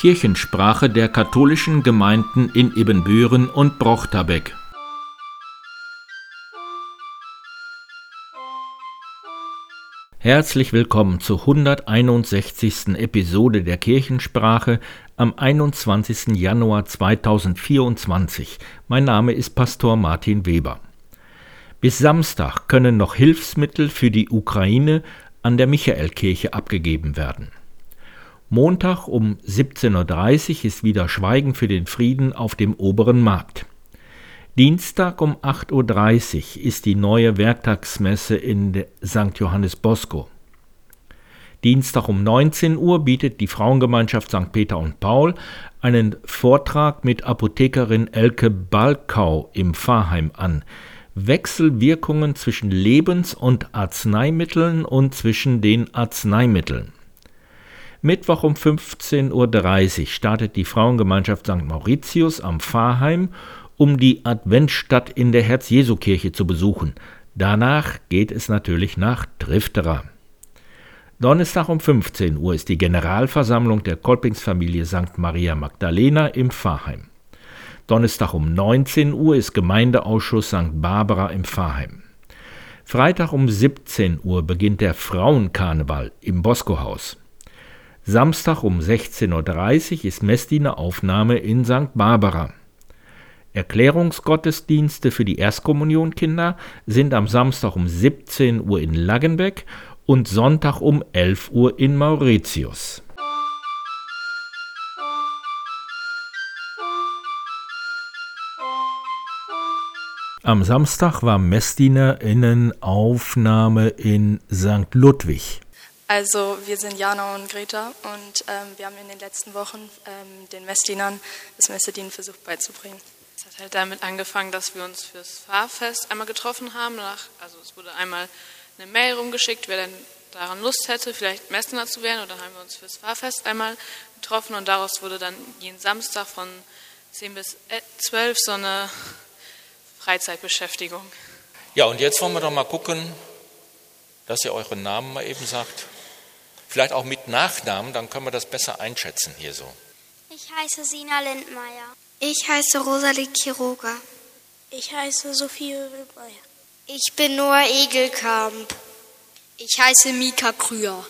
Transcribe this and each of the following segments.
Kirchensprache der katholischen Gemeinden in Ibbenbüren und Brochterbeck. Herzlich willkommen zur 161. Episode der Kirchensprache am 21. Januar 2024. Mein Name ist Pastor Martin Weber. Bis Samstag können noch Hilfsmittel für die Ukraine an der Michaelkirche abgegeben werden. Montag um 17.30 Uhr ist wieder Schweigen für den Frieden auf dem oberen Markt. Dienstag um 8.30 Uhr ist die neue Werktagsmesse in St. Johannes Bosco. Dienstag um 19 Uhr bietet die Frauengemeinschaft St. Peter und Paul einen Vortrag mit Apothekerin Elke Balkau im Pfarrheim an. Wechselwirkungen zwischen Lebens- und Arzneimitteln und zwischen den Arzneimitteln. Mittwoch um 15.30 Uhr startet die Frauengemeinschaft St. Mauritius am Pfarrheim, um die Adventstadt in der Herz-Jesu-Kirche zu besuchen. Danach geht es natürlich nach Trifterer. Donnerstag um 15 Uhr ist die Generalversammlung der Kolpingsfamilie St. Maria Magdalena im Pfarrheim. Donnerstag um 19 Uhr ist Gemeindeausschuss St. Barbara im Pfarrheim. Freitag um 17 Uhr beginnt der Frauenkarneval im Bosco-Haus. Samstag um 16.30 Uhr ist Messdiener-Aufnahme in St. Barbara. Erklärungsgottesdienste für die Erstkommunionkinder sind am Samstag um 17 Uhr in Laggenbeck und Sonntag um 11 Uhr in Mauritius. Am Samstag war Messdienerinnenaufnahme in St. Ludwig. Also wir sind Jana und Greta und ähm, wir haben in den letzten Wochen ähm, den Messdienern das Messedienen versucht beizubringen. Es hat halt damit angefangen, dass wir uns fürs Fahrfest einmal getroffen haben. Danach, also es wurde einmal eine Mail rumgeschickt, wer denn daran Lust hätte, vielleicht Messdiener zu werden. Und dann haben wir uns fürs Fahrfest einmal getroffen und daraus wurde dann jeden Samstag von 10 bis 12 so eine Freizeitbeschäftigung. Ja, und jetzt wollen wir doch mal gucken, dass ihr euren Namen mal eben sagt. Vielleicht auch mit Nachnamen, dann können wir das besser einschätzen hier so. Ich heiße Sina Lindmeier. Ich heiße Rosalie Kiroga. Ich heiße Sophie Rübmeier. Ich bin Noah Egelkamp. Ich heiße Mika Krüger.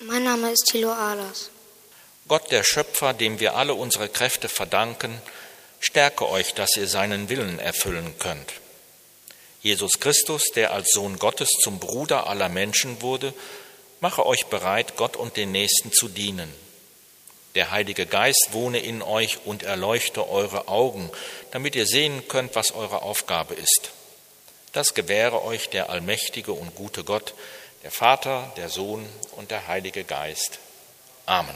Mein Name ist Thilo Ahlers. Gott, der Schöpfer, dem wir alle unsere Kräfte verdanken, stärke euch, dass ihr seinen Willen erfüllen könnt. Jesus Christus, der als Sohn Gottes zum Bruder aller Menschen wurde, mache euch bereit, Gott und den Nächsten zu dienen. Der Heilige Geist wohne in euch und erleuchte eure Augen, damit ihr sehen könnt, was eure Aufgabe ist. Das gewähre euch der allmächtige und gute Gott, der Vater, der Sohn und der Heilige Geist. Amen.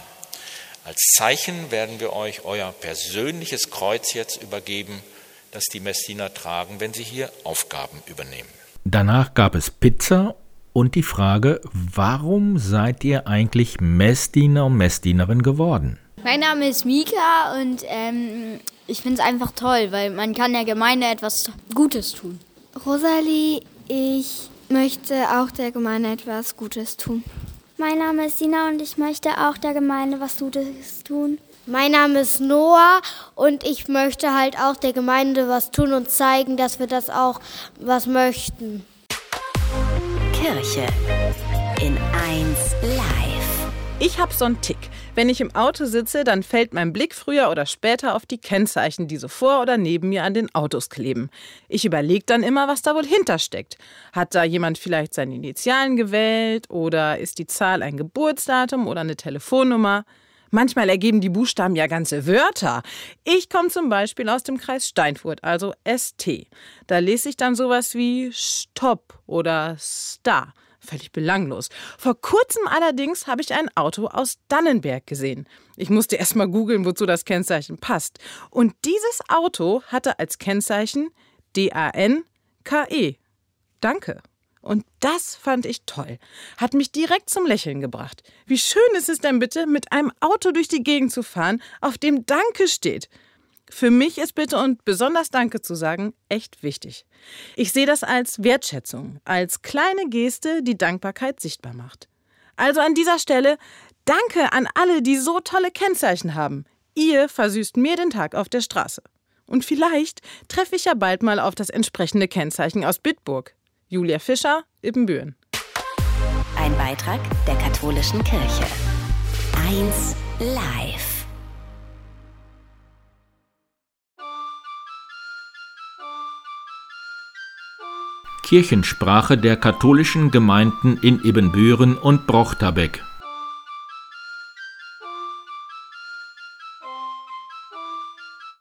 Als Zeichen werden wir euch euer persönliches Kreuz jetzt übergeben, das die Messdiener tragen, wenn sie hier Aufgaben übernehmen. Danach gab es Pizza und die Frage, warum seid ihr eigentlich Messdiener und Messdienerin geworden? Mein Name ist Mika und ähm, ich finde es einfach toll, weil man kann der Gemeinde etwas Gutes tun. Rosalie, ich möchte auch der Gemeinde etwas Gutes tun. Mein Name ist Sina und ich möchte auch der Gemeinde was Gutes tun. Mein Name ist Noah und ich möchte halt auch der Gemeinde was tun und zeigen, dass wir das auch was möchten. Kirche in 1 Live. Ich habe so einen Tick. Wenn ich im Auto sitze, dann fällt mein Blick früher oder später auf die Kennzeichen, die so vor oder neben mir an den Autos kleben. Ich überlege dann immer, was da wohl hintersteckt. Hat da jemand vielleicht seine Initialen gewählt oder ist die Zahl ein Geburtsdatum oder eine Telefonnummer? Manchmal ergeben die Buchstaben ja ganze Wörter. Ich komme zum Beispiel aus dem Kreis Steinfurt, also ST. Da lese ich dann sowas wie Stopp oder Star. Völlig belanglos. Vor kurzem allerdings habe ich ein Auto aus Dannenberg gesehen. Ich musste erst mal googeln, wozu das Kennzeichen passt. Und dieses Auto hatte als Kennzeichen D-A-N-K-E. Danke. Und das fand ich toll. Hat mich direkt zum Lächeln gebracht. Wie schön ist es denn bitte, mit einem Auto durch die Gegend zu fahren, auf dem Danke steht. Für mich ist Bitte und besonders Danke zu sagen echt wichtig. Ich sehe das als Wertschätzung, als kleine Geste, die Dankbarkeit sichtbar macht. Also an dieser Stelle Danke an alle, die so tolle Kennzeichen haben. Ihr versüßt mir den Tag auf der Straße. Und vielleicht treffe ich ja bald mal auf das entsprechende Kennzeichen aus Bitburg. Julia Fischer, Ibbenbüren. Ein Beitrag der katholischen Kirche. Eins live. Kirchensprache der katholischen Gemeinden in Ibbenbüren und Brochterbeck.